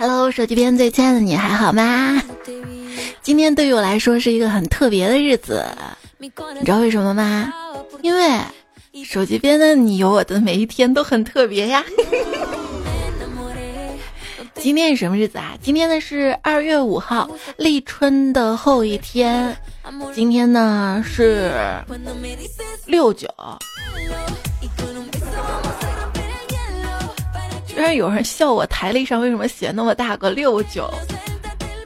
Hello，手机边最亲爱的你还好吗？今天对于我来说是一个很特别的日子，你知道为什么吗？因为手机边的你有我的每一天都很特别呀。今天是什么日子啊？今天呢是二月五号，立春的后一天。今天呢是六九。居然有人笑我台历上为什么写那么大个六九？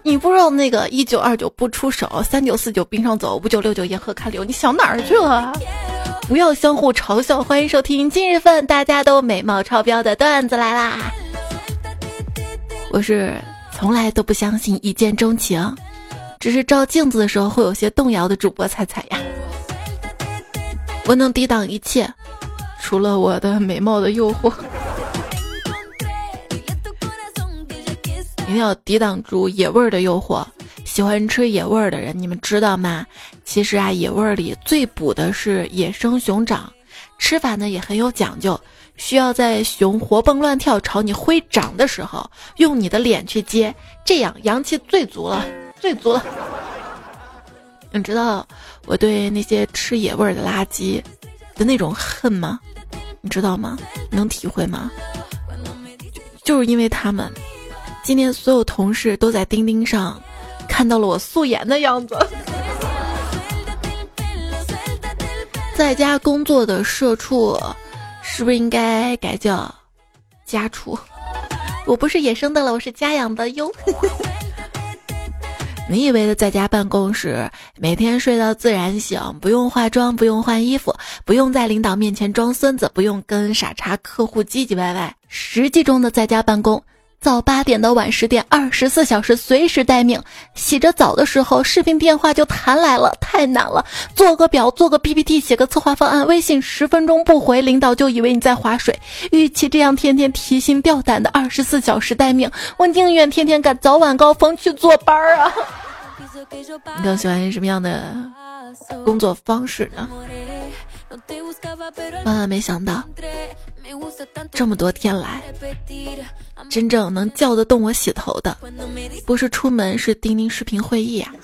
你不知道那个一九二九不出手，三九四九冰上走，五九六九沿河看柳，你想哪儿去了？不要相互嘲笑。欢迎收听今日份大家都美貌超标的段子来啦！我是从来都不相信一见钟情，只是照镜子的时候会有些动摇的主播彩彩呀。我能抵挡一切，除了我的美貌的诱惑。定要抵挡住野味儿的诱惑。喜欢吃野味儿的人，你们知道吗？其实啊，野味儿里最补的是野生熊掌，吃法呢也很有讲究。需要在熊活蹦乱跳朝你挥掌的时候，用你的脸去接，这样阳气最足了，最足了。你知道我对那些吃野味儿的垃圾的那种恨吗？你知道吗？能体会吗？就是因为他们，今天所有同事都在钉钉上看到了我素颜的样子。在家工作的社畜。是不是应该改叫家畜？我不是野生的了，我是家养的哟。你以为的在家办公室，每天睡到自然醒，不用化妆，不用换衣服，不用在领导面前装孙子，不用跟傻叉客户唧唧歪歪。实际中的在家办公。早八点到晚十点，二十四小时随时待命。洗着澡的时候，视频电话就弹来了，太难了。做个表，做个 PPT，写个策划方案，微信十分钟不回，领导就以为你在划水。与其这样天天提心吊胆的二十四小时待命，我宁愿天天赶早晚高峰去坐班儿啊！你更喜欢什么样的工作方式呢？万万没想到，这么多天来，真正能叫得动我洗头的，不是出门，是钉钉视频会议啊！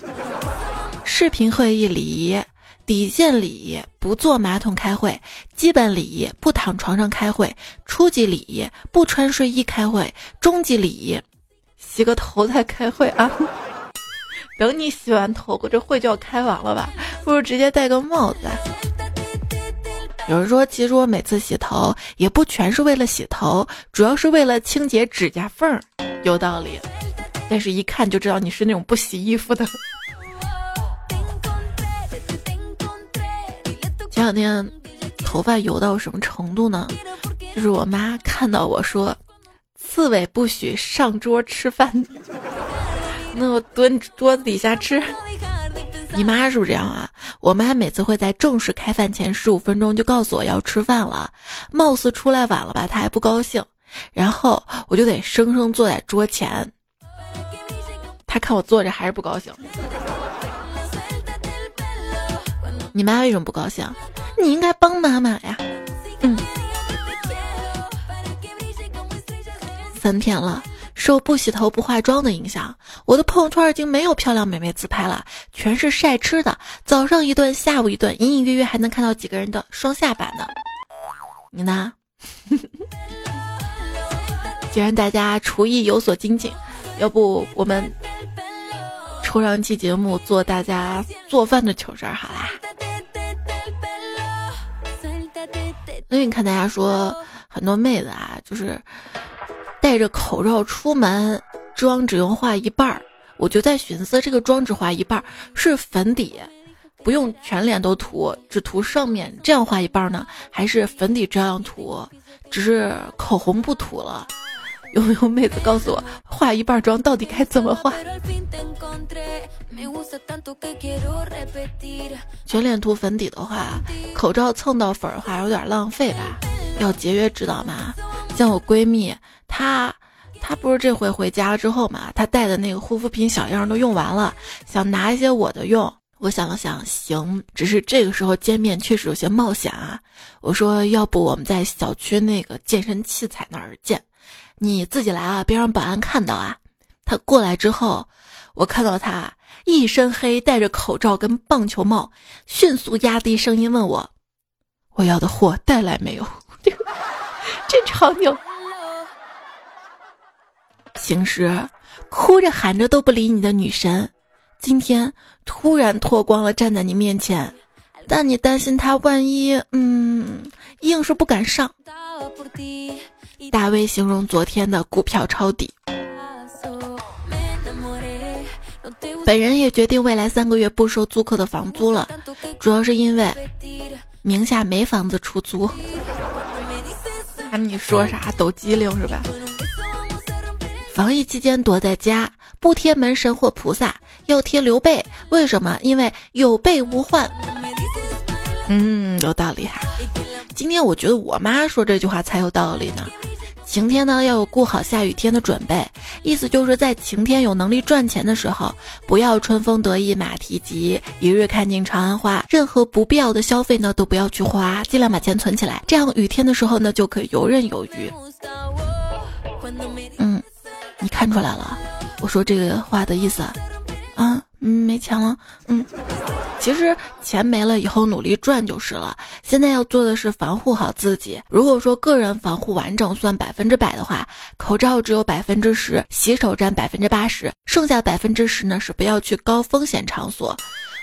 视频会议礼仪，底线礼仪，不坐马桶开会；基本礼仪，不躺床上开会；初级礼仪，不穿睡衣开会；中级礼仪，洗个头再开会啊！等你洗完头，我这会就要开完了吧？不如直接戴个帽子。有人说，其实我每次洗头也不全是为了洗头，主要是为了清洁指甲缝儿，有道理。但是，一看就知道你是那种不洗衣服的。前两天头发油到什么程度呢？就是我妈看到我说：“刺猬不许上桌吃饭。”那我蹲桌子底下吃。你妈是不是这样啊？我妈每次会在正式开饭前十五分钟就告诉我要吃饭了，貌似出来晚了吧，她还不高兴，然后我就得生生坐在桌前。她看我坐着还是不高兴。你妈为什么不高兴？你应该帮妈妈呀。嗯。三天了。受不洗头不化妆的影响，我的朋友圈已经没有漂亮美眉自拍了，全是晒吃的。早上一顿，下午一顿，隐隐约约还能看到几个人的双下巴呢。你呢？既然大家厨艺有所精进，要不我们抽上期节目做大家做饭的糗事儿好啦。那你看大家说很多妹子啊，就是。戴着口罩出门，妆只用画一半儿，我就在寻思，这个妆只画一半儿是粉底，不用全脸都涂，只涂上面，这样画一半呢？还是粉底这样涂，只是口红不涂了？有没 有妹子告诉我，化一半妆到底该怎么画？全脸涂粉底的话，口罩蹭到粉的话有点浪费吧？要节约，知道吗？像我闺蜜。她，她不是这回回家了之后嘛，她带的那个护肤品小样都用完了，想拿一些我的用。我想了想，行，只是这个时候见面确实有些冒险啊。我说，要不我们在小区那个健身器材那儿见，你自己来啊，别让保安看到啊。他过来之后，我看到他一身黑，戴着口罩跟棒球帽，迅速压低声音问我：“我要的货带来没有？” 这场景，平时哭着喊着都不理你的女神。今天突然脱光了站在你面前，但你担心她万一……嗯，硬是不敢上。大卫形容昨天的股票抄底。本人也决定未来三个月不收租客的房租了，主要是因为名下没房子出租。喊你说啥抖机灵是吧？防疫期间躲在家，不贴门神或菩萨。要贴刘备，为什么？因为有备无患。嗯，有道理哈。今天我觉得我妈说这句话才有道理呢。晴天呢要有顾好下雨天的准备，意思就是在晴天有能力赚钱的时候，不要春风得意马蹄疾，一日看尽长安花。任何不必要的消费呢都不要去花，尽量把钱存起来，这样雨天的时候呢就可以游刃有余。嗯，你看出来了，我说这个话的意思。啊，嗯没钱了。嗯，其实钱没了以后努力赚就是了。现在要做的是防护好自己。如果说个人防护完整算百分之百的话，口罩只有百分之十，洗手占百分之八十，剩下百分之十呢是不要去高风险场所。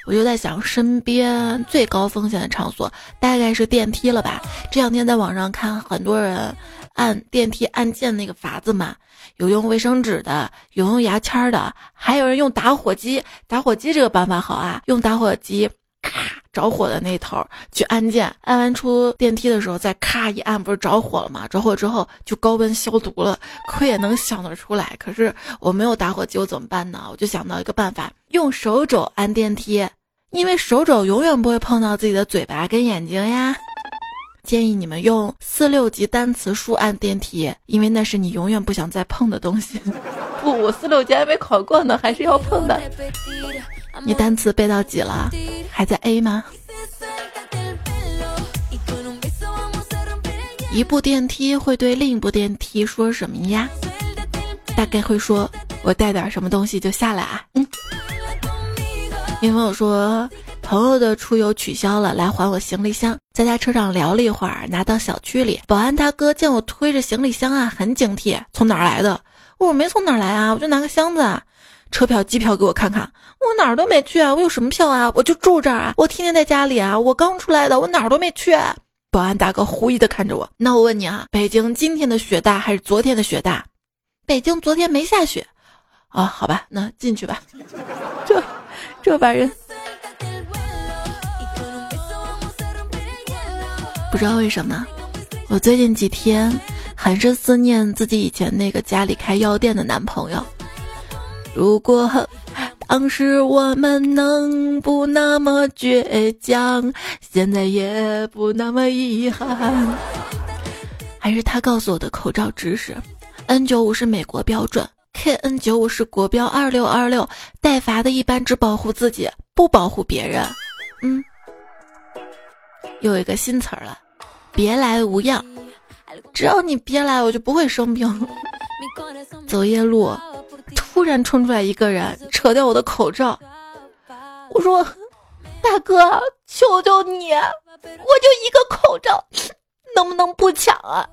我就在想，身边最高风险的场所大概是电梯了吧？这两天在网上看很多人按电梯按键那个法子嘛。有用卫生纸的，有用牙签的，还有人用打火机。打火机这个办法好啊，用打火机咔着火的那头去按键，按完出电梯的时候再咔一按，不是着火了吗？着火之后就高温消毒了。亏也能想得出来，可是我没有打火机，我怎么办呢？我就想到一个办法，用手肘按电梯，因为手肘永远不会碰到自己的嘴巴跟眼睛呀。建议你们用四六级单词书按电梯，因为那是你永远不想再碰的东西。不，我四六级还没考过呢，还是要碰的。你单词背到几了？还在 A 吗？一部电梯会对另一部电梯说什么呀？大概会说：“我带点什么东西就下来啊。”嗯。女朋友说。朋友的出游取消了，来还我行李箱。在他车上聊了一会儿，拿到小区里，保安大哥见我推着行李箱啊，很警惕。从哪儿来的？我没从哪儿来啊，我就拿个箱子。啊。车票、机票给我看看，我哪儿都没去啊，我有什么票啊？我就住这儿啊，我天天在家里啊，我刚出来的，我哪儿都没去。保安大哥狐疑的看着我，那我问你啊，北京今天的雪大还是昨天的雪大？北京昨天没下雪。啊，好吧，那进去吧。这，这把人。不知道为什么，我最近几天很是思念自己以前那个家里开药店的男朋友。如果当时我们能不那么倔强，现在也不那么遗憾。还是他告诉我的口罩知识：N 九五是美国标准，KN 九五是国标二六二六，带阀的一般只保护自己，不保护别人。嗯，又有一个新词儿了。别来无恙，只要你别来，我就不会生病。走夜路，突然冲出来一个人，扯掉我的口罩。我说：“大哥，求求你，我就一个口罩，能不能不抢啊？”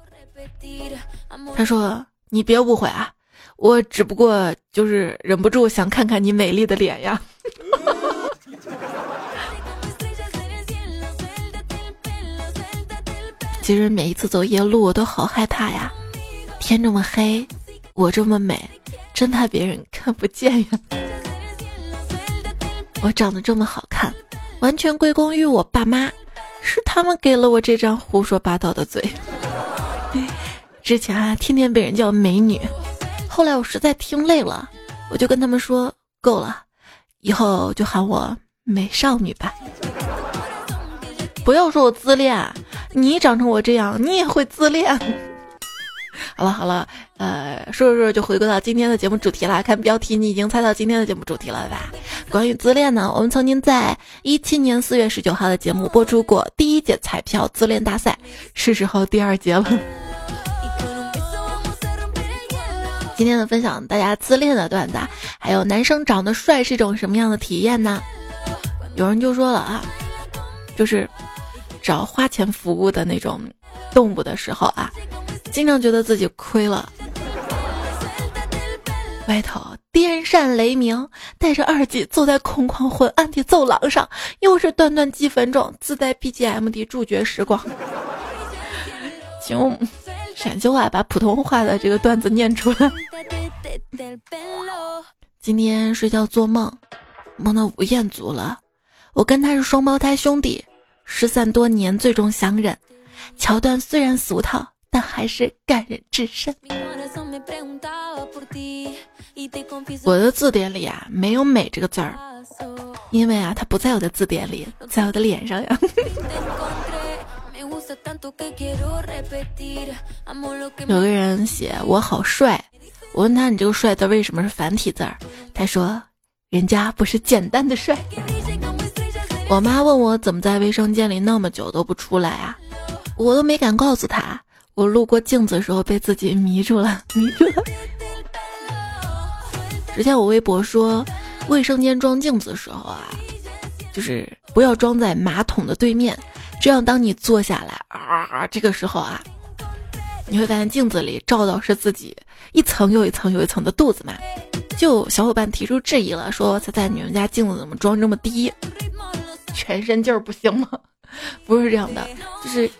他说：“你别误会啊，我只不过就是忍不住想看看你美丽的脸呀。” 其实每一次走夜路，我都好害怕呀。天这么黑，我这么美，真怕别人看不见呀。我长得这么好看，完全归功于我爸妈，是他们给了我这张胡说八道的嘴。之前啊，天天被人叫美女，后来我实在听累了，我就跟他们说够了，以后就喊我美少女吧。不要说我自恋。你长成我这样，你也会自恋。好了好了，呃，说着说着就回归到今天的节目主题了。看标题，你已经猜到今天的节目主题了吧？关于自恋呢，我们曾经在一七年四月十九号的节目播出过第一届彩票自恋大赛，是时候第二节了。今天的分享，大家自恋的段子，还有男生长得帅是一种什么样的体验呢？有人就说了啊，就是找花钱服务的那种动物的时候啊，经常觉得自己亏了。外头电闪雷鸣，带着二级坐在空旷昏暗的走廊上，又是短短几分钟，自带 BGM 的主角时光。请用陕西话把普通话的这个段子念出来。今天睡觉做梦，梦到吴彦祖了，我跟他是双胞胎兄弟，失散多年最终相认，桥段虽然俗套，但还是感人至深。我的字典里啊没有“美”这个字儿，因为啊它不在我的字典里，在我的脸上呀。有个人写我好帅，我问他你这个“帅”字为什么是繁体字儿？他说人家不是简单的帅。我妈问我怎么在卫生间里那么久都不出来啊，我都没敢告诉她，我路过镜子的时候被自己迷住了，迷住了。之前我微博说，卫生间装镜子的时候啊，就是不要装在马桶的对面，这样当你坐下来啊，这个时候啊，你会发现镜子里照到是自己一层又一层又一层的肚子嘛。就小伙伴提出质疑了，说猜猜你们家镜子怎么装这么低？全身劲儿不行吗？不是这样的，就是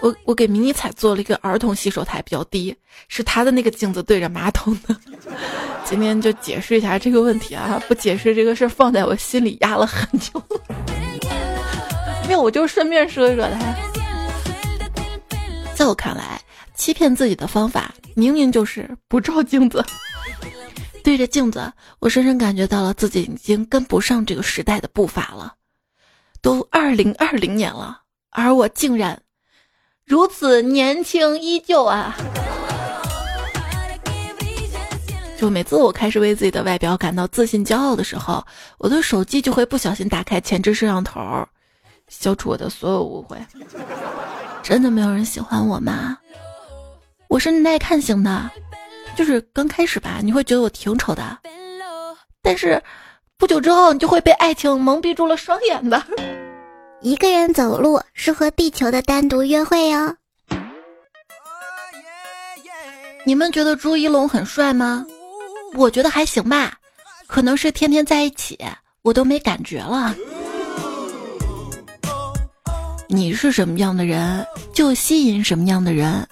我我给迷你彩做了一个儿童洗手台，比较低，是他的那个镜子对着马桶的。今天就解释一下这个问题啊！不解释这个事儿，放在我心里压了很久。没有，我就顺便说一说他。在我看来，欺骗自己的方法，明明就是不照镜子。对着镜子，我深深感觉到了自己已经跟不上这个时代的步伐了。都二零二零年了，而我竟然如此年轻依旧啊！就每次我开始为自己的外表感到自信、骄傲的时候，我的手机就会不小心打开前置摄像头，消除我的所有误会。真的没有人喜欢我吗？我是耐看型的，就是刚开始吧，你会觉得我挺丑的，但是不久之后，你就会被爱情蒙蔽住了双眼的。一个人走路是和地球的单独约会哟。你们觉得朱一龙很帅吗？我觉得还行吧，可能是天天在一起，我都没感觉了。你是什么样的人，就吸引什么样的人，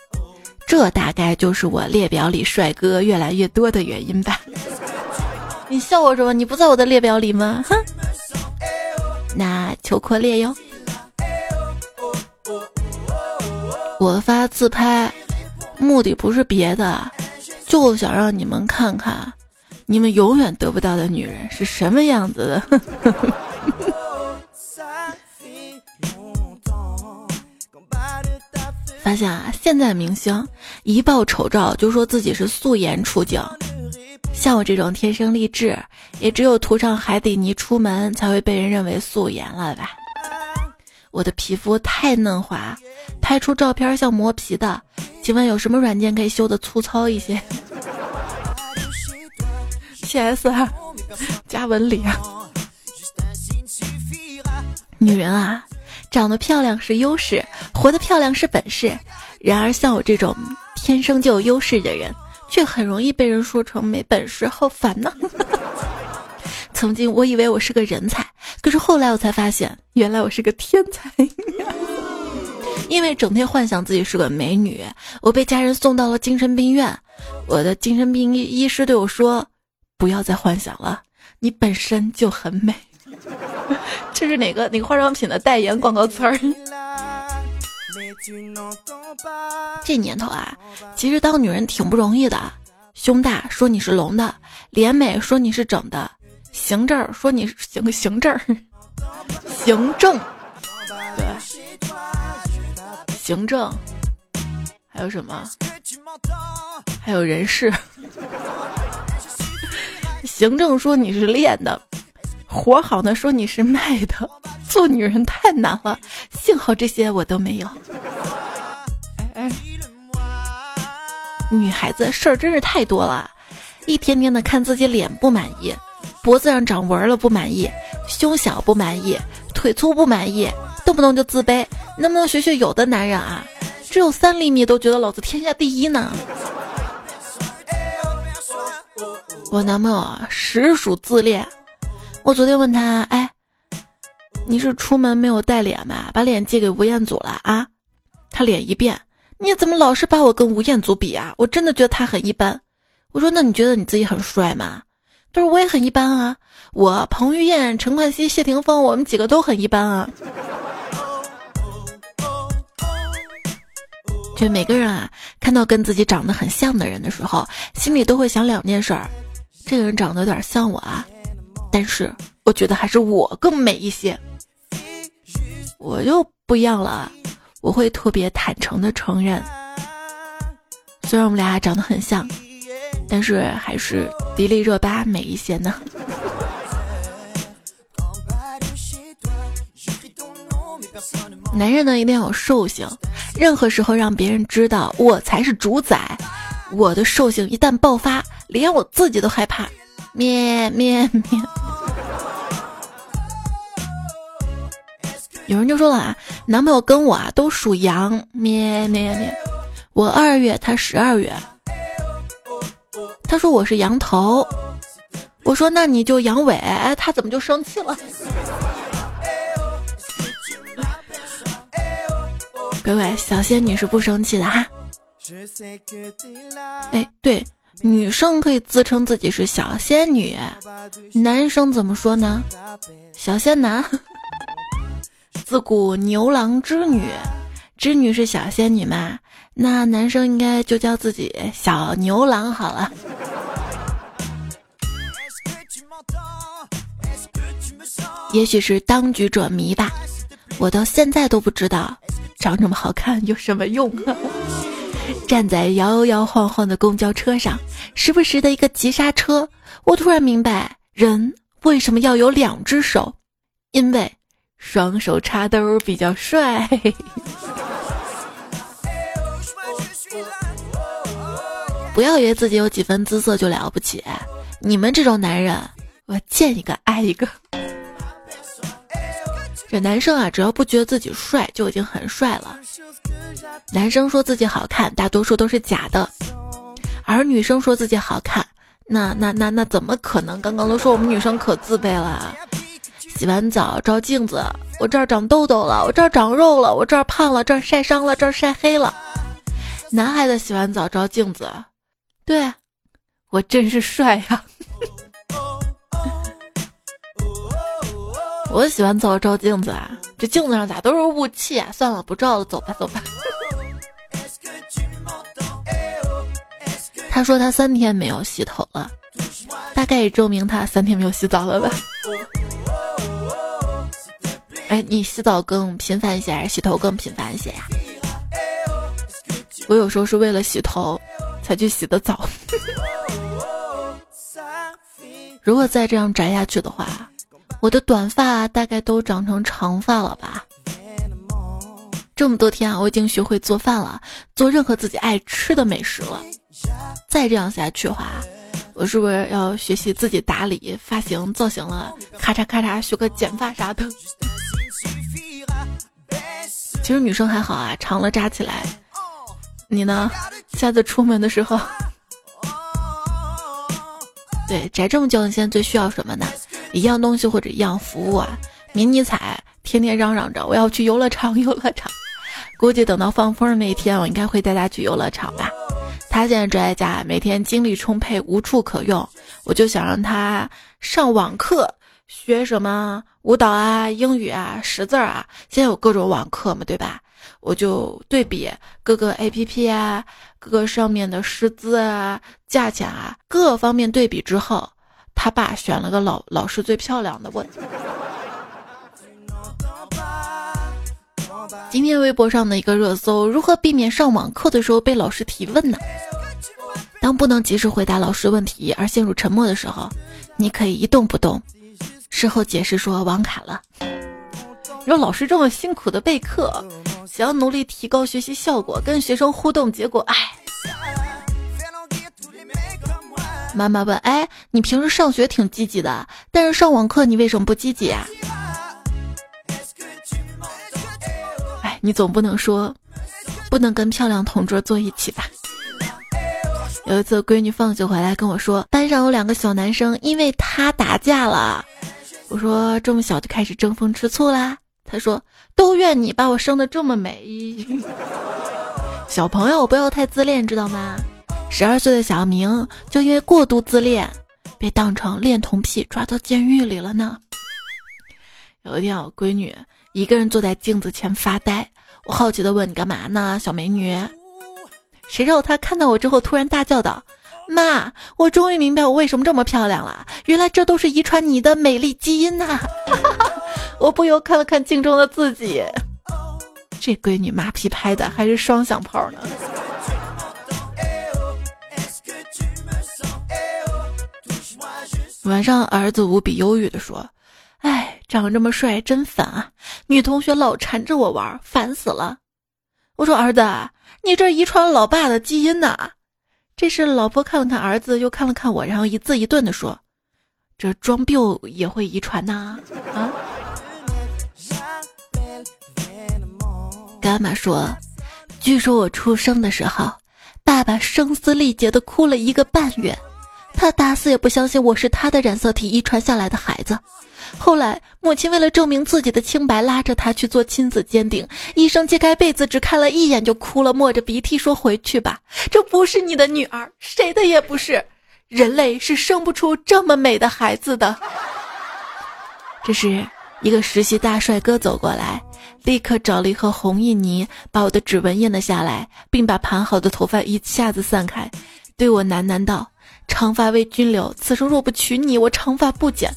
这大概就是我列表里帅哥越来越多的原因吧。你笑我什么？你不在我的列表里吗？哼，那求扩列哟。我发自拍，目的不是别的。就想让你们看看，你们永远得不到的女人是什么样子的。发现啊，现在明星一爆丑照就说自己是素颜出镜，像我这种天生丽质，也只有涂上海底泥出门才会被人认为素颜了吧？我的皮肤太嫩滑，拍出照片像磨皮的。请问有什么软件可以修的粗糙一些？P.S. 加纹理啊。女人啊，长得漂亮是优势，活得漂亮是本事。然而像我这种天生就有优势的人，却很容易被人说成没本事，好烦呐。曾经我以为我是个人才，可是后来我才发现，原来我是个天才。因为整天幻想自己是个美女，我被家人送到了精神病院。我的精神病医医师对我说：“不要再幻想了，你本身就很美。”这是哪个哪个化妆品的代言广告词儿？这年头啊，其实当女人挺不容易的。胸大说你是隆的，脸美说你是整的，行证说你是行行证，行政。对行政，还有什么？还有人事。行政说你是练的，活好呢，说你是卖的。做女人太难了，幸好这些我都没有。女孩子事儿真是太多了，一天天的看自己脸不满意，脖子上长纹了不满意，胸小不满意，腿粗不满意，动不动就自卑。能不能学学有的男人啊，只有三厘米都觉得老子天下第一呢？我男朋友啊，实属自恋。我昨天问他，哎，你是出门没有带脸吧？把脸借给吴彦祖了啊？他脸一变，你怎么老是把我跟吴彦祖比啊？我真的觉得他很一般。我说，那你觉得你自己很帅吗？他说我也很一般啊。我彭于晏、陈冠希、谢霆锋，我们几个都很一般啊。就每个人啊，看到跟自己长得很像的人的时候，心里都会想两件事儿。这个人长得有点像我啊，但是我觉得还是我更美一些。我就不一样了，我会特别坦诚的承认，虽然我们俩长得很像，但是还是迪丽热巴美一些呢。男人呢一定要有兽性，任何时候让别人知道我才是主宰。我的兽性一旦爆发，连我自己都害怕。咩咩咩！有人就说了啊，男朋友跟我啊都属羊。咩咩咩！我二月，他十二月。他说我是羊头，我说那你就羊尾。哎他怎么就生气了？各位小仙女是不生气的哈。哎，对，女生可以自称自己是小仙女，男生怎么说呢？小仙男。自古牛郎织女，织女是小仙女嘛？那男生应该就叫自己小牛郎好了。也许是当局者迷吧，我到现在都不知道，长这么好看有什么用啊？站在摇摇晃晃的公交车上，时不时的一个急刹车，我突然明白人为什么要有两只手，因为双手插兜比较帅。不要以为自己有几分姿色就了不起，你们这种男人，我见一个爱一个。这男生啊，只要不觉得自己帅，就已经很帅了。男生说自己好看，大多数都是假的，而女生说自己好看，那那那那怎么可能？刚刚都说我们女生可自卑了。洗完澡照镜子，我这儿长痘痘了，我这儿长肉了，我这儿胖了，这儿晒伤了，这儿晒黑了。男孩子洗完澡照镜子，对我真是帅呀。我洗完澡照镜子啊，这镜子上咋都是雾气啊？算了，不照了，走吧，走吧。他说他三天没有洗头了，大概也证明他三天没有洗澡了吧？哎，你洗澡更频繁一些还是洗头更频繁一些呀？我有时候是为了洗头才去洗的澡。如果再这样宅下去的话。我的短发大概都长成长发了吧？这么多天啊，我已经学会做饭了，做任何自己爱吃的美食了。再这样下去的话，我是不是要学习自己打理发型造型了？咔嚓咔嚓，学个剪发啥的。其实女生还好啊，长了扎起来。你呢？下次出门的时候，对，宅这么久，你现在最需要什么呢？一样东西或者一样服务啊，迷你彩天天嚷嚷着我要去游乐场，游乐场。估计等到放风的那一天，我应该会带他去游乐场吧。他现在宅在家，每天精力充沛，无处可用。我就想让他上网课，学什么舞蹈啊、英语啊、识字啊。现在有各种网课嘛，对吧？我就对比各个 A P P 啊，各个上面的师资啊、价钱啊，各方面对比之后。他爸选了个老老师最漂亮的问。今天微博上的一个热搜：如何避免上网课的时候被老师提问呢？当不能及时回答老师问题而陷入沉默的时候，你可以一动不动，事后解释说网卡了。有老师这么辛苦的备课，想要努力提高学习效果，跟学生互动，结果唉。妈妈问：哎，你平时上学挺积极的，但是上网课你为什么不积极啊？你总不能说，不能跟漂亮同桌坐一起吧？有一次，闺女放学回来跟我说，班上有两个小男生因为她打架了。我说这么小就开始争风吃醋啦？她说都怨你把我生的这么美。小朋友不要太自恋，知道吗？十二岁的小明就因为过度自恋，被当成恋童癖抓到监狱里了呢。有一天，我闺女一个人坐在镜子前发呆，我好奇的问：“你干嘛呢，小美女？”谁知道他看到我之后，突然大叫道：“妈，我终于明白我为什么这么漂亮了！原来这都是遗传你的美丽基因呐！” 我不由看了看镜中的自己，这闺女马屁拍的还是双响炮呢。晚上，儿子无比忧郁的说：“哎，长这么帅真烦啊！女同学老缠着我玩，烦死了。”我说：“儿子。”你这遗传老爸的基因呐！这是老婆看了看儿子，又看了看我，然后一字一顿的说：“这装逼也会遗传呐！”啊！干妈说：“据说我出生的时候，爸爸声嘶力竭的哭了一个半月，他打死也不相信我是他的染色体遗传下来的孩子。”后来，母亲为了证明自己的清白，拉着他去做亲子鉴定。医生揭开被子，只看了一眼就哭了，抹着鼻涕说：“回去吧，这不是你的女儿，谁的也不是。人类是生不出这么美的孩子的。”这时，一个实习大帅哥走过来，立刻找了一盒红印泥，把我的指纹印了下来，并把盘好的头发一下子散开，对我喃喃道：“长发为君留，此生若不娶你，我长发不剪。”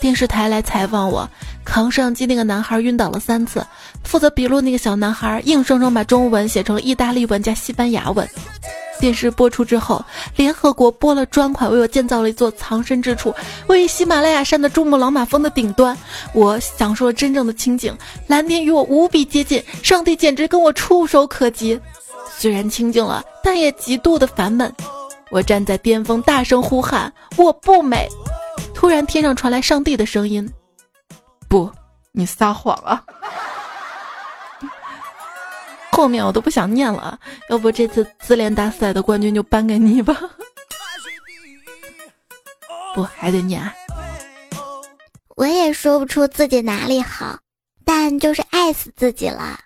电视台来采访我，扛摄像机那个男孩晕倒了三次，负责笔录那个小男孩硬生生把中文写成了意大利文加西班牙文。电视播出之后，联合国拨了专款为我建造了一座藏身之处，位于喜马拉雅山的珠穆朗玛峰的顶端。我享受了真正的清静，蓝天与我无比接近，上帝简直跟我触手可及。虽然清静了，但也极度的烦闷。我站在巅峰，大声呼喊：“我不美！”突然，天上传来上帝的声音：“不，你撒谎啊！”后面我都不想念了，要不这次自恋大赛的冠军就颁给你吧。不，还得念。我也说不出自己哪里好，但就是爱死自己了。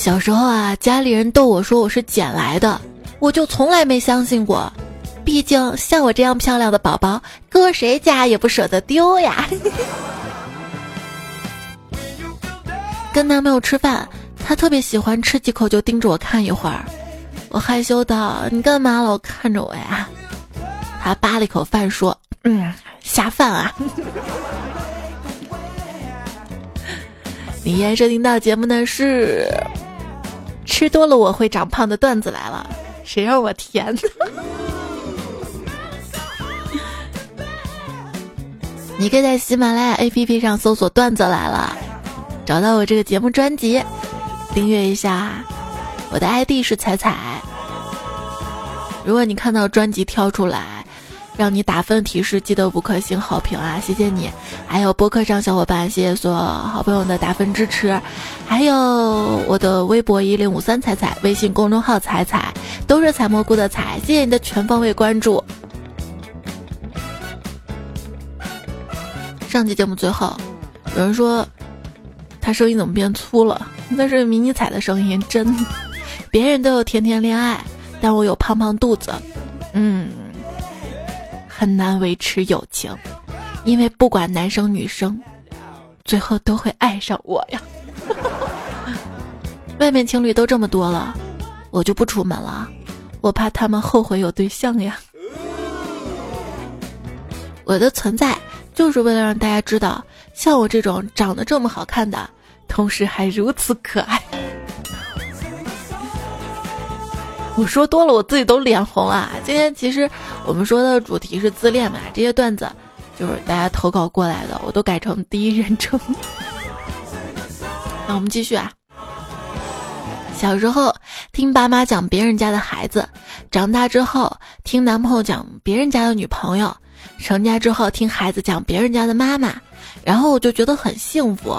小时候啊，家里人逗我说我是捡来的，我就从来没相信过。毕竟像我这样漂亮的宝宝，搁谁家也不舍得丢呀。跟男朋友吃饭，他特别喜欢吃几口就盯着我看一会儿，我害羞道：“你干嘛老看着我呀？”他扒了一口饭说：“嗯，下饭啊。”你现在收听到节目呢是。吃多了我会长胖的段子来了，谁让我甜？你可以在喜马拉雅 APP 上搜索“段子来了”，找到我这个节目专辑，订阅一下。我的 ID 是彩彩。如果你看到专辑跳出来。让你打分提示，记得五颗星好评啊！谢谢你，还有播客上小伙伴，谢谢所有好朋友的打分支持，还有我的微博一零五三彩彩，微信公众号彩彩，都是采蘑菇的彩，谢谢你的全方位关注。上期节目最后，有人说他声音怎么变粗了？那是迷你彩的声音，真。别人都有甜甜恋爱，但我有胖胖肚子，嗯。很难维持友情，因为不管男生女生，最后都会爱上我呀。外面情侣都这么多了，我就不出门了，我怕他们后悔有对象呀。我的存在就是为了让大家知道，像我这种长得这么好看的，同时还如此可爱。我说多了，我自己都脸红啊。今天其实我们说的主题是自恋嘛，这些段子就是大家投稿过来的，我都改成第一人称。那我们继续啊。小时候听爸妈讲别人家的孩子，长大之后听男朋友讲别人家的女朋友，成家之后听孩子讲别人家的妈妈，然后我就觉得很幸福，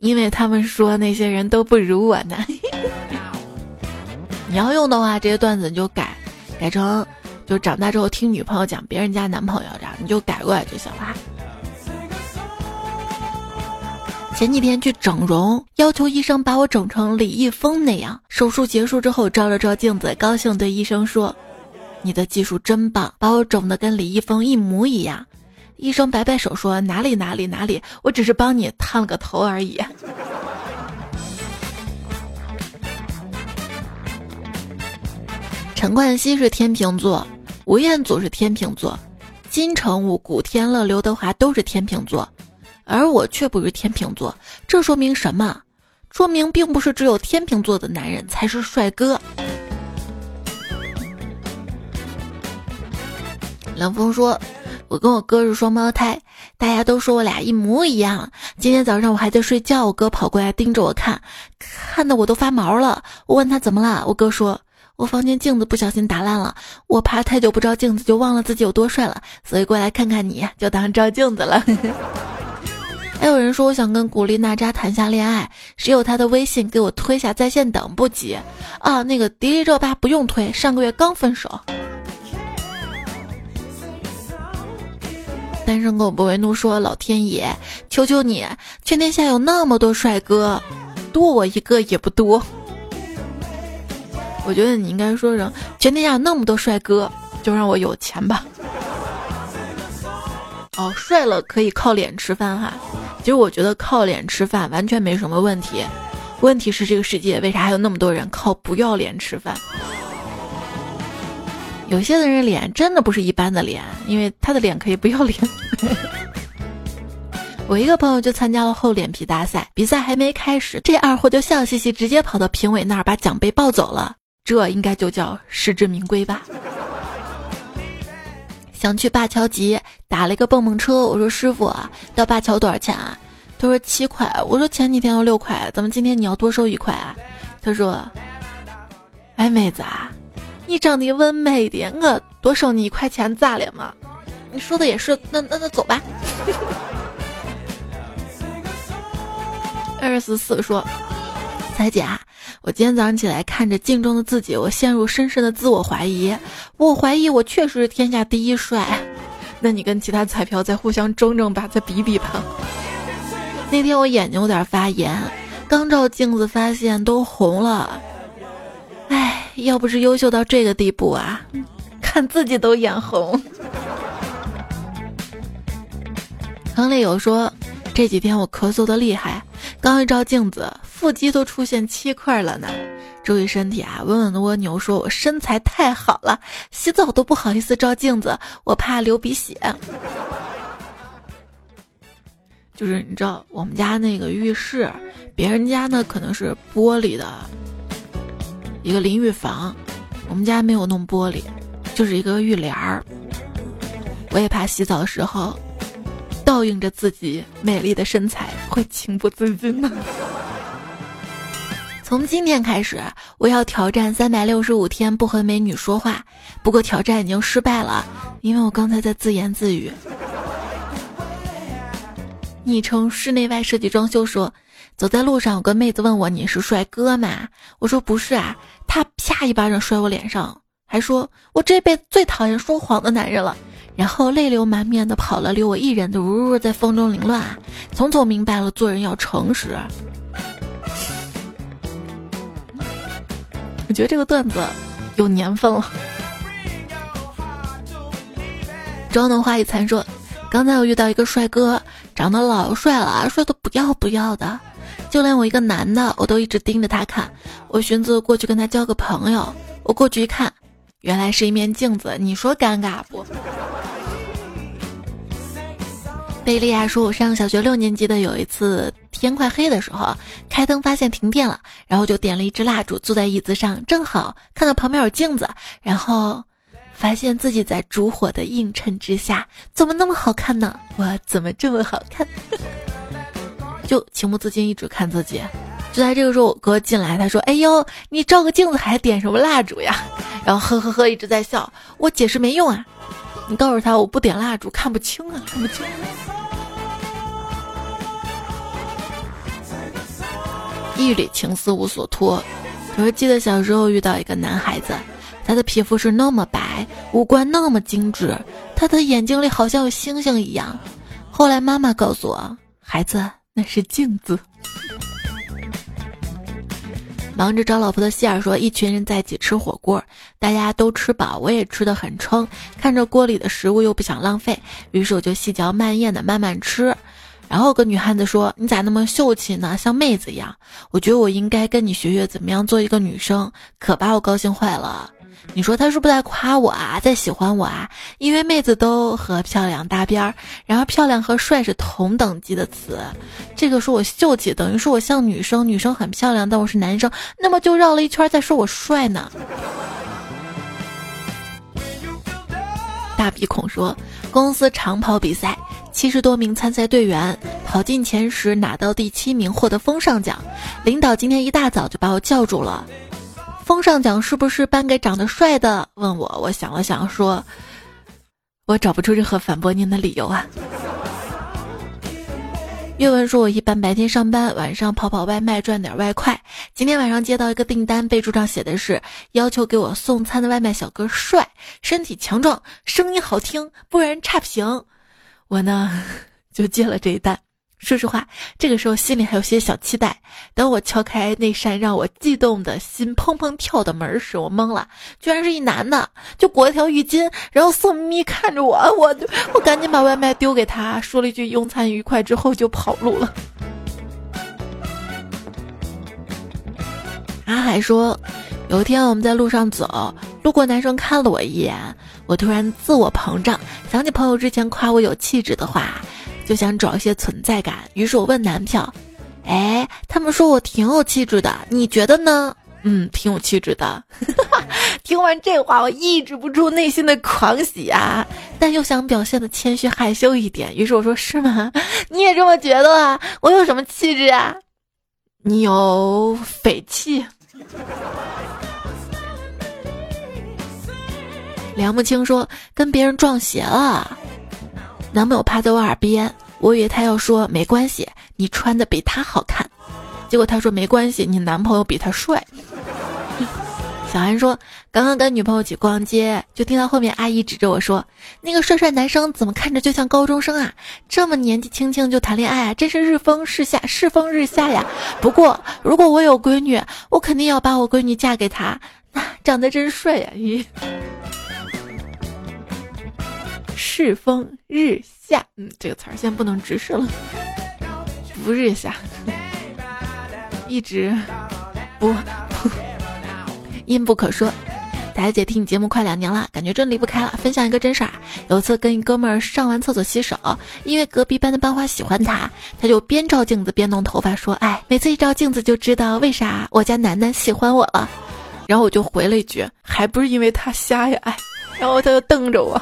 因为他们说那些人都不如我呢。你要用的话，这些段子你就改，改成就长大之后听女朋友讲别人家男朋友这样，你就改过来就行了。前几天去整容，要求医生把我整成李易峰那样。手术结束之后，照了照镜子，高兴对医生说：“你的技术真棒，把我整的跟李易峰一模一样。”医生摆摆手说：“哪里哪里哪里，我只是帮你烫了个头而已。”陈冠希是天秤座，吴彦祖是天秤座，金城武、古天乐、刘德华都是天秤座。而我却不是天秤座，这说明什么？说明并不是只有天秤座的男人才是帅哥。冷风说：“我跟我哥是双胞胎，大家都说我俩一模一样。今天早上我还在睡觉，我哥跑过来盯着我看，看得我都发毛了。我问他怎么了，我哥说我房间镜子不小心打烂了，我怕太久不照镜子就忘了自己有多帅了，所以过来看看你就当照镜子了。”还有人说我想跟古力娜扎谈下恋爱，谁有她的微信给我推下在线等不急啊？那个迪丽热巴不用推，上个月刚分手。单身狗不为怒说：“老天爷，求求你，全天下有那么多帅哥，多我一个也不多。”我觉得你应该说成：“全天下那么多帅哥，就让我有钱吧。”哦，帅了可以靠脸吃饭哈。其实我觉得靠脸吃饭完全没什么问题，问题是这个世界为啥还有那么多人靠不要脸吃饭？有些的人脸真的不是一般的脸，因为他的脸可以不要脸。我一个朋友就参加了厚脸皮大赛，比赛还没开始，这二货就笑嘻嘻直接跑到评委那儿把奖杯抱走了，这应该就叫实至名归吧。想去灞桥集打了一个蹦蹦车，我说师傅啊，到灞桥多少钱啊？他说七块。我说前几天要六块，怎么今天你要多收一块啊？他说，哎妹子啊，你长得温美点，我多收你一块钱咋了嘛？你说的也是，那那那走吧。二四四说，彩姐。我今天早上起来看着镜中的自己，我陷入深深的自我怀疑。我怀疑我确实是天下第一帅。那你跟其他彩票再互相争争吧，再比比吧。那天我眼睛有点发炎，刚照镜子发现都红了。哎，要不是优秀到这个地步啊，看自己都眼红。亨利有说，这几天我咳嗽的厉害。刚一照镜子，腹肌都出现七块了呢。注意身体啊！稳稳的蜗牛说：“我身材太好了，洗澡都不好意思照镜子，我怕流鼻血。”就是你知道，我们家那个浴室，别人家呢可能是玻璃的一个淋浴房，我们家没有弄玻璃，就是一个浴帘儿。我也怕洗澡的时候。倒映着自己美丽的身材，会情不自禁的。从今天开始，我要挑战三百六十五天不和美女说话。不过挑战已经失败了，因为我刚才在自言自语。昵称室内外设计装修说，走在路上有个妹子问我你是帅哥吗？我说不是啊，她啪一巴掌摔我脸上，还说我这辈子最讨厌说谎的男人了。然后泪流满面的跑了，留我一人的呜呜在风中凌乱。从此我明白了，做人要诚实。我觉得这个段子有年份了。妆能花一残说，刚才我遇到一个帅哥，长得老帅了，帅的不要不要的，就连我一个男的，我都一直盯着他看。我寻思过去跟他交个朋友，我过去一看，原来是一面镜子。你说尴尬不？贝利亚说：“我上小学六年级的有一次天快黑的时候，开灯发现停电了，然后就点了一支蜡烛，坐在椅子上，正好看到旁边有镜子，然后发现自己在烛火的映衬之下，怎么那么好看呢？我怎么这么好看？就情不自禁一直看自己。就在这个时候，我哥进来，他说：‘哎呦，你照个镜子还点什么蜡烛呀？’ 然后呵呵呵一直在笑。我解释没用啊，你告诉他我不点蜡烛看不清啊，看不清。”一缕情丝无所托。可是记得小时候遇到一个男孩子，他的皮肤是那么白，五官那么精致，他的眼睛里好像有星星一样。后来妈妈告诉我，孩子那是镜子。忙着找老婆的希尔说，一群人在一起吃火锅，大家都吃饱，我也吃得很撑，看着锅里的食物又不想浪费，于是我就细嚼慢咽的慢慢吃。然后个女汉子说：“你咋那么秀气呢？像妹子一样。我觉得我应该跟你学学怎么样做一个女生，可把我高兴坏了。你说他是不是在夸我啊，在喜欢我啊？因为妹子都和漂亮搭边儿，然后漂亮和帅是同等级的词。这个说我秀气，等于说我像女生，女生很漂亮，但我是男生，那么就绕了一圈再说我帅呢。”大鼻孔说：“公司长跑比赛。”七十多名参赛队员跑进前十，拿到第七名，获得风尚奖。领导今天一大早就把我叫住了，风尚奖是不是颁给长得帅的？问我，我想了想，说：“我找不出任何反驳您的理由啊。”岳文说：“我一般白天上班，晚上跑跑外卖赚点外快。今天晚上接到一个订单，备注上写的是要求给我送餐的外卖小哥帅、身体强壮、声音好听，不然差评。”我呢，就接了这一单。说实话，这个时候心里还有些小期待。等我敲开那扇让我悸动的心砰砰跳的门时，我懵了，居然是一男的，就裹了条浴巾，然后色眯眯看着我。我就我赶紧把外卖丢给他，说了一句“用餐愉快”之后就跑路了。阿海说，有一天我们在路上走，路过男生看了我一眼。我突然自我膨胀，想起朋友之前夸我有气质的话，就想找一些存在感。于是我问男票：“哎，他们说我挺有气质的，你觉得呢？”“嗯，挺有气质的。”听完这话，我抑制不住内心的狂喜啊，但又想表现的谦虚害羞一点。于是我说：“是吗？你也这么觉得啊？我有什么气质啊？你有匪气。”梁木青说：“跟别人撞邪了，男朋友趴在我耳边，我以为他要说没关系，你穿的比他好看，结果他说没关系，你男朋友比他帅。”小安说：“刚刚跟女朋友一起逛街，就听到后面阿姨指着我说：‘那个帅帅男生怎么看着就像高中生啊？这么年纪轻轻就谈恋爱啊，真是日风日下，世风日下呀！’不过如果我有闺女，我肯定要把我闺女嫁给他，那长得真帅呀！咦。”世风日下，嗯，这个词儿现在不能直视了。不日下，一直不 阴不可说。大姐听你节目快两年了，感觉真离不开了。分享一个真事儿，有次跟一哥们儿上完厕所洗手，因为隔壁班的班花喜欢他，他就边照镜子边弄头发，说：“哎，每次一照镜子就知道为啥我家楠楠喜欢我了。”然后我就回了一句：“还不是因为他瞎呀！”哎，然后他就瞪着我。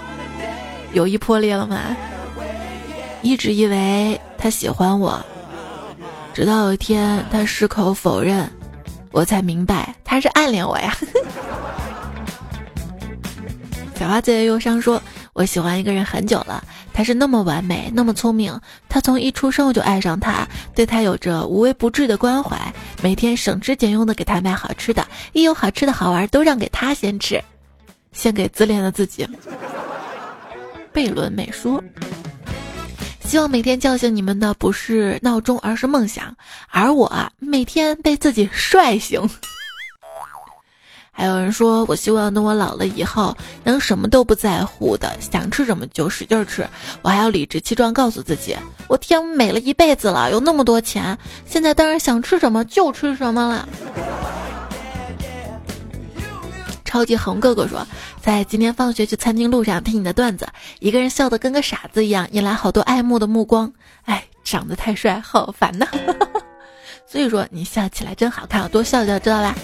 友谊破裂了吗？一直以为他喜欢我，直到有一天他矢口否认，我才明白他是暗恋我呀。小花最忧伤说：“我喜欢一个人很久了，他是那么完美，那么聪明。他从一出生我就爱上他，对他有着无微不至的关怀，每天省吃俭用的给他买好吃的，一有好吃的好玩都让给他先吃，献给自恋的自己。”贝伦美说：“希望每天叫醒你们的不是闹钟，而是梦想。而我每天被自己帅醒。”还有人说：“我希望等我老了以后，能什么都不在乎的，想吃什么就使劲吃。我还要理直气壮告诉自己，我天美了一辈子了，有那么多钱，现在当然想吃什么就吃什么了。”超级红哥哥说，在今天放学去餐厅路上听你的段子，一个人笑得跟个傻子一样，引来好多爱慕的目光。哎，长得太帅，好烦呐！所以说你笑起来真好看，多笑笑知道吧。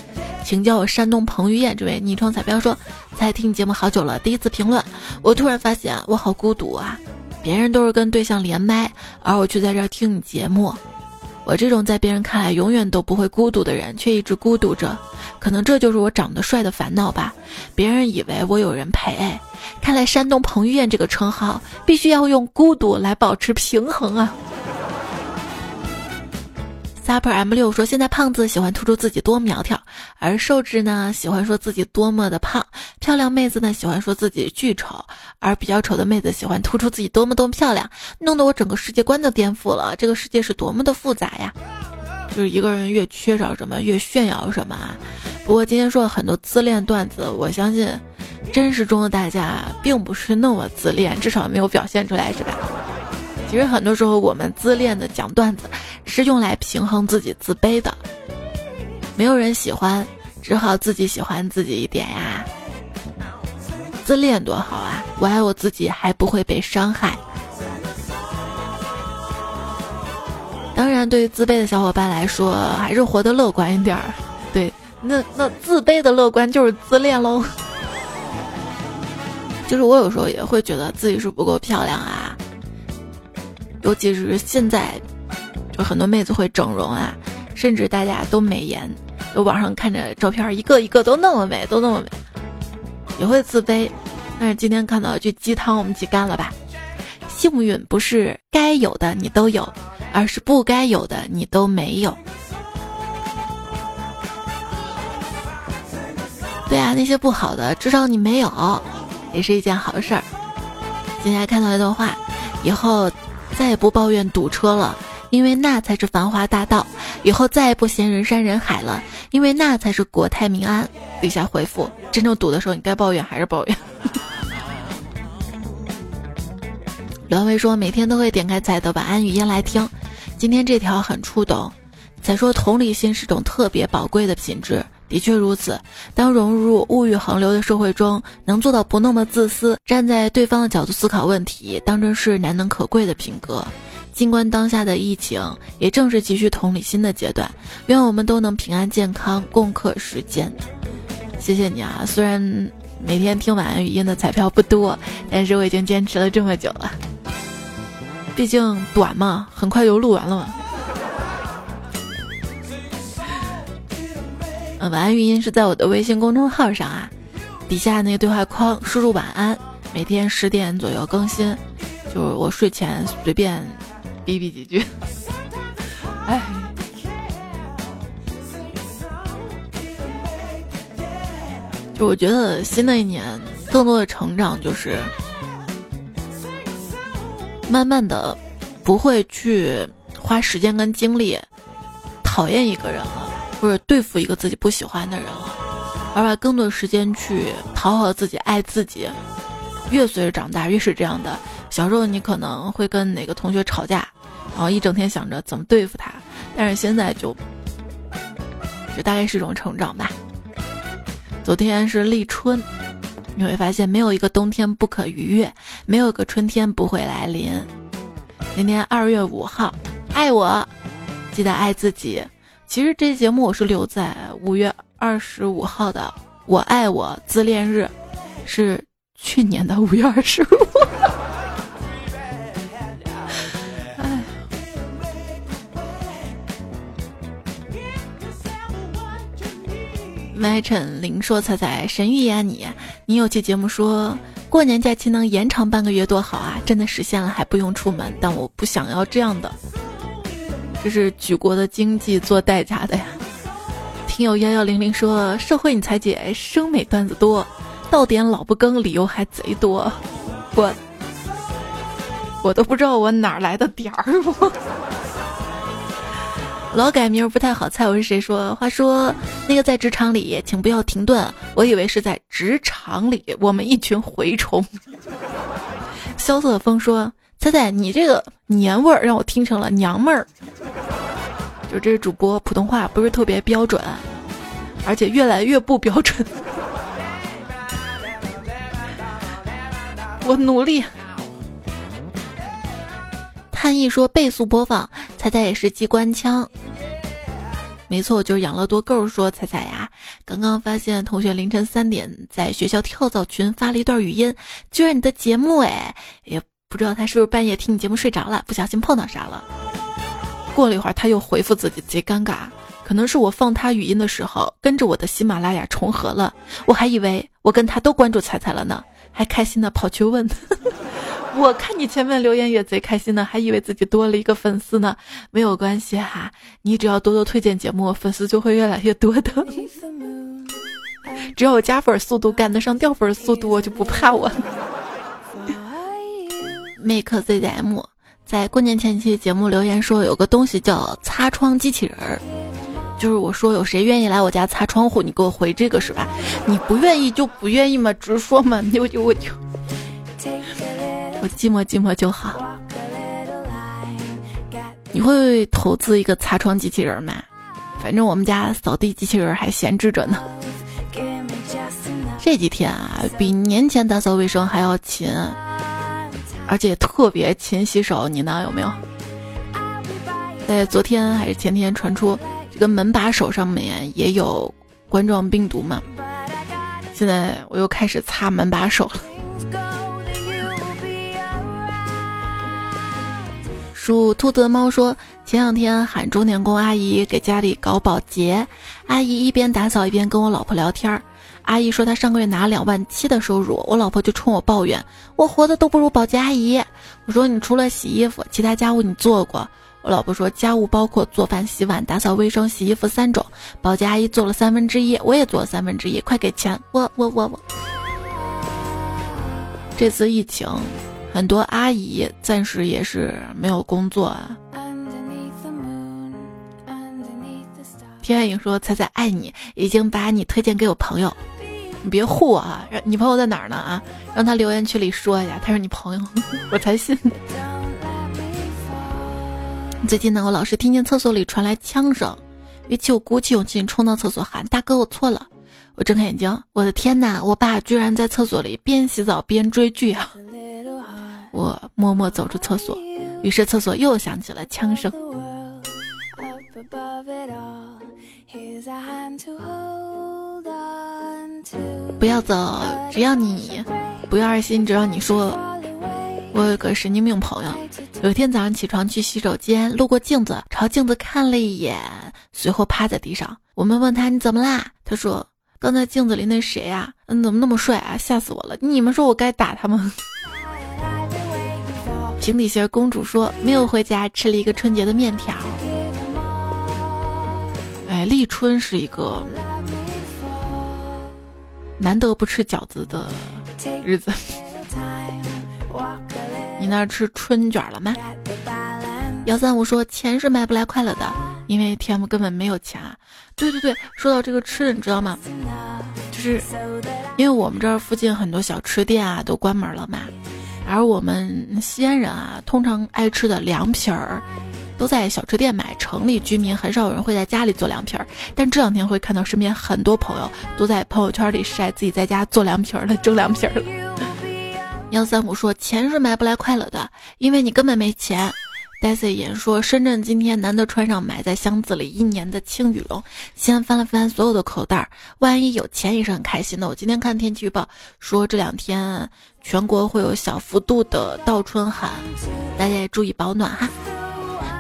请叫我山东彭于晏。这位昵称彩票说，在听你节目好久了，第一次评论，我突然发现我好孤独啊！别人都是跟对象连麦，而我却在这儿听你节目。我这种在别人看来永远都不会孤独的人，却一直孤独着。可能这就是我长得帅的烦恼吧。别人以为我有人陪，看来山东彭于晏这个称号必须要用孤独来保持平衡啊。Super M 六说：“现在胖子喜欢突出自己多苗条，而瘦子呢喜欢说自己多么的胖。漂亮妹子呢喜欢说自己巨丑，而比较丑的妹子喜欢突出自己多么多么漂亮，弄得我整个世界观都颠覆了。这个世界是多么的复杂呀！就是一个人越缺少什么，越炫耀什么啊。不过今天说了很多自恋段子，我相信真实中的大家并不是那么自恋，至少没有表现出来，是吧？”其实很多时候，我们自恋的讲段子，是用来平衡自己自卑的。没有人喜欢，只好自己喜欢自己一点呀。自恋多好啊！我爱我自己，还不会被伤害。当然，对于自卑的小伙伴来说，还是活得乐观一点儿。对，那那自卑的乐观就是自恋喽。就是我有时候也会觉得自己是不够漂亮啊。尤其是现在，就很多妹子会整容啊，甚至大家都美颜，就网上看着照片，一个一个都那么美，都那么美，也会自卑。但是今天看到一句鸡汤，我们挤干了吧？幸运不是该有的你都有，而是不该有的你都没有。对啊，那些不好的，至少你没有，也是一件好事儿。今天看到一段话，以后。再也不抱怨堵车了，因为那才是繁华大道。以后再也不嫌人山人海了，因为那才是国泰民安。底下回复：真正堵的时候，你该抱怨还是抱怨？栾维说：每天都会点开彩的晚安语音来听，今天这条很触动。才说同理心是种特别宝贵的品质。的确如此，当融入物欲横流的社会中，能做到不那么自私，站在对方的角度思考问题，当真是难能可贵的品格。尽管当下的疫情也正是急需同理心的阶段，愿我们都能平安健康，共克时艰。谢谢你啊！虽然每天听晚安语音的彩票不多，但是我已经坚持了这么久了。毕竟短嘛，很快就录完了嘛。晚安语音是在我的微信公众号上啊，底下那个对话框输入晚安，每天十点左右更新，就是我睡前随便逼逼几句。哎，就我觉得新的一年更多的成长就是慢慢的不会去花时间跟精力讨厌一个人了。或者对付一个自己不喜欢的人了，而把更多的时间去讨好自己、爱自己。越随着长大，越是这样的。小时候你可能会跟哪个同学吵架，然后一整天想着怎么对付他，但是现在就，就大概是一种成长吧。昨天是立春，你会发现没有一个冬天不可逾越，没有一个春天不会来临。今天二月五号，爱我，记得爱自己。其实这节目我是留在五月二十五号的，我爱我自恋日，是去年的五月二十五。哎，麦晨林说：“彩彩神预言你，你有期节目说过年假期能延长半个月多好啊！真的实现了，还不用出门，但我不想要这样的。”这是举国的经济做代价的呀！听友幺幺零零说，社会你才姐生美段子多，到点老不更，理由还贼多，我我都不知道我哪来的点儿我。老改名不太好猜，我是谁说？话说那个在职场里，请不要停顿，我以为是在职场里，我们一群蛔虫。萧瑟风说。猜猜你这个年味儿让我听成了娘们儿。就这主播普通话不是特别标准，而且越来越不标准。我努力。探一说倍速播放，猜猜也是机关枪。没错，就是养乐多够说彩彩呀、刚刚发现同学凌晨三点在学校跳蚤群发了一段语音，就是你的节目哎，也不知道他是不是半夜听你节目睡着了，不小心碰到啥了。过了一会儿他又回复自己，贼尴尬，可能是我放他语音的时候跟着我的喜马拉雅重合了，我还以为我跟他都关注彩彩了呢，还开心的跑去问。我看你前面留言也贼开心呢，还以为自己多了一个粉丝呢。没有关系哈，你只要多多推荐节目，粉丝就会越来越多的。只要我加粉速度赶得上掉粉速度，我就不怕我。Make ZM 在过年前期节目留言说有个东西叫擦窗机器人儿，就是我说有谁愿意来我家擦窗户，你给我回这个是吧？你不愿意就不愿意嘛，直说嘛，我就我就。我寂寞寂寞就好。你会投资一个擦窗机器人吗？反正我们家扫地机器人还闲置着呢。这几天啊，比年前打扫卫生还要勤，而且特别勤洗手。你呢？有没有？在昨天还是前天传出这个门把手上面也有冠状病毒嘛？现在我又开始擦门把手了。属兔子的猫说：“前两天喊钟点工阿姨给家里搞保洁，阿姨一边打扫一边跟我老婆聊天儿。阿姨说她上个月拿两万七的收入，我老婆就冲我抱怨：我活的都不如保洁阿姨。我说你除了洗衣服，其他家务你做过？我老婆说家务包括做饭、洗碗、打扫卫生、洗衣服三种，保洁阿姨做了三分之一，我也做了三分之一，快给钱！我我我我。这次疫情。”很多阿姨暂时也是没有工作啊。天爱影说：“彩彩爱你，已经把你推荐给我朋友，你别护我啊！你朋友在哪儿呢啊？让他留言区里说一下，他是你朋友，我才信。”最近呢，我老是听见厕所里传来枪声，于是我鼓起勇气冲到厕所喊：“大哥，我错了！”我睁开眼睛，我的天哪！我爸居然在厕所里边洗澡边追剧啊！我默默走出厕所，于是厕所又响起了枪声。不要走，只要你不要二心，只要你说。我有个神经病朋友，有一天早上起床去洗手间，路过镜子，朝镜子看了一眼，随后趴在地上。我们问他你怎么啦？他说刚才镜子里那谁呀？嗯，怎么那么帅啊？吓死我了！你们说我该打他吗？平底鞋公主说：“没有回家，吃了一个春节的面条。”哎，立春是一个难得不吃饺子的日子。你那儿吃春卷了吗？幺三五说：“钱是买不来快乐的，因为 TM 根本没有钱啊。”对对对，说到这个吃的，你知道吗？就是因为我们这儿附近很多小吃店啊都关门了嘛。而我们西安人啊，通常爱吃的凉皮儿，都在小吃店买。城里居民很少有人会在家里做凉皮儿，但这两天会看到身边很多朋友都在朋友圈里晒自己在家做凉皮儿了、蒸凉皮儿了。幺三五说：“钱是买不来快乐的，因为你根本没钱。” Daisy 言说：“深圳今天难得穿上埋在箱子里一年的轻羽绒。”先翻了翻所有的口袋，万一有钱也是很开心的。我今天看天气预报说这两天全国会有小幅度的倒春寒，大家也注意保暖哈。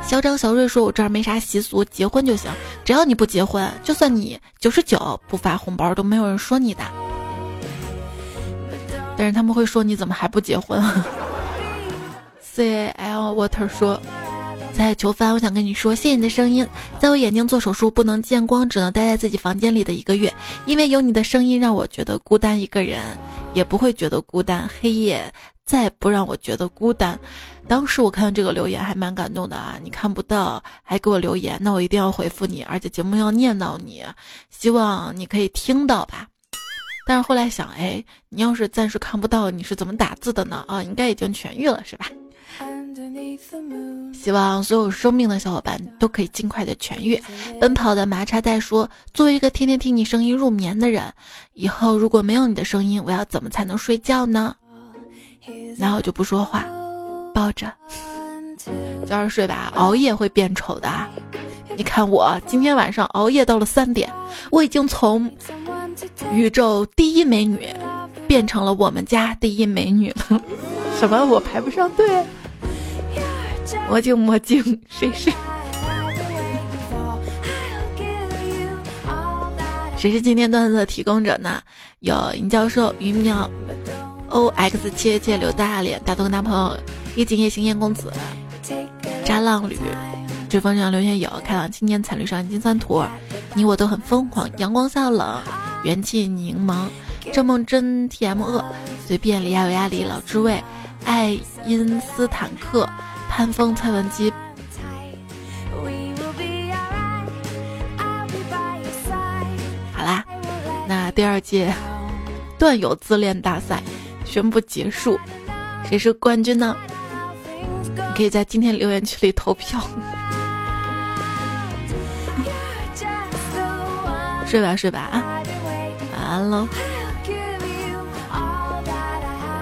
小张小瑞说：“我这儿没啥习俗，结婚就行，只要你不结婚，就算你九十九不发红包都没有人说你的。但是他们会说你怎么还不结婚？” C L Water 说：“在求翻，我想跟你说，谢谢你的声音。在我眼睛做手术不能见光，只能待在自己房间里的一个月，因为有你的声音，让我觉得孤单一个人，也不会觉得孤单。黑夜再不让我觉得孤单。当时我看到这个留言还蛮感动的啊！你看不到还给我留言，那我一定要回复你，而且节目要念到你，希望你可以听到吧。但是后来想，哎，你要是暂时看不到，你是怎么打字的呢？啊，应该已经痊愈了，是吧？”希望所有生病的小伙伴都可以尽快的痊愈。奔跑的麻叉袋说：“作为一个天天听你声音入眠的人，以后如果没有你的声音，我要怎么才能睡觉呢？”然后就不说话，抱着，早点睡吧。熬夜会变丑的。你看我今天晚上熬夜到了三点，我已经从宇宙第一美女变成了我们家第一美女了。什么？我排不上队？魔镜魔镜，谁是？谁是今天段子的提供者呢？有尹教授、于淼、O X 切切、刘大脸、大东男朋友、叶景叶、星夜公子、渣浪旅、追风上刘天友、开朗青年、彩绿上金三图、你我都很疯狂、阳光下冷、元气柠檬、郑梦真、T M 恶、随便李亚有亚里、老知味、爱因斯坦克、潘峰、蔡文姬。好啦那第二届段友自恋大赛宣布结束，谁是冠军呢？你可以在今天留言区里投票。睡吧睡吧啊，晚安喽！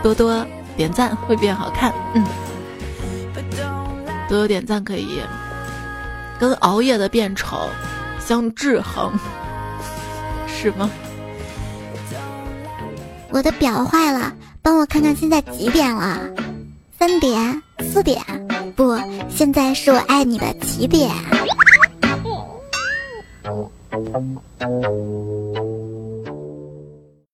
多多点赞会变好看，嗯，多多点赞可以跟熬夜的变丑相制衡，是吗？我的表坏了，帮我看看现在几点了？三点、四点？不，现在是我爱你的起点。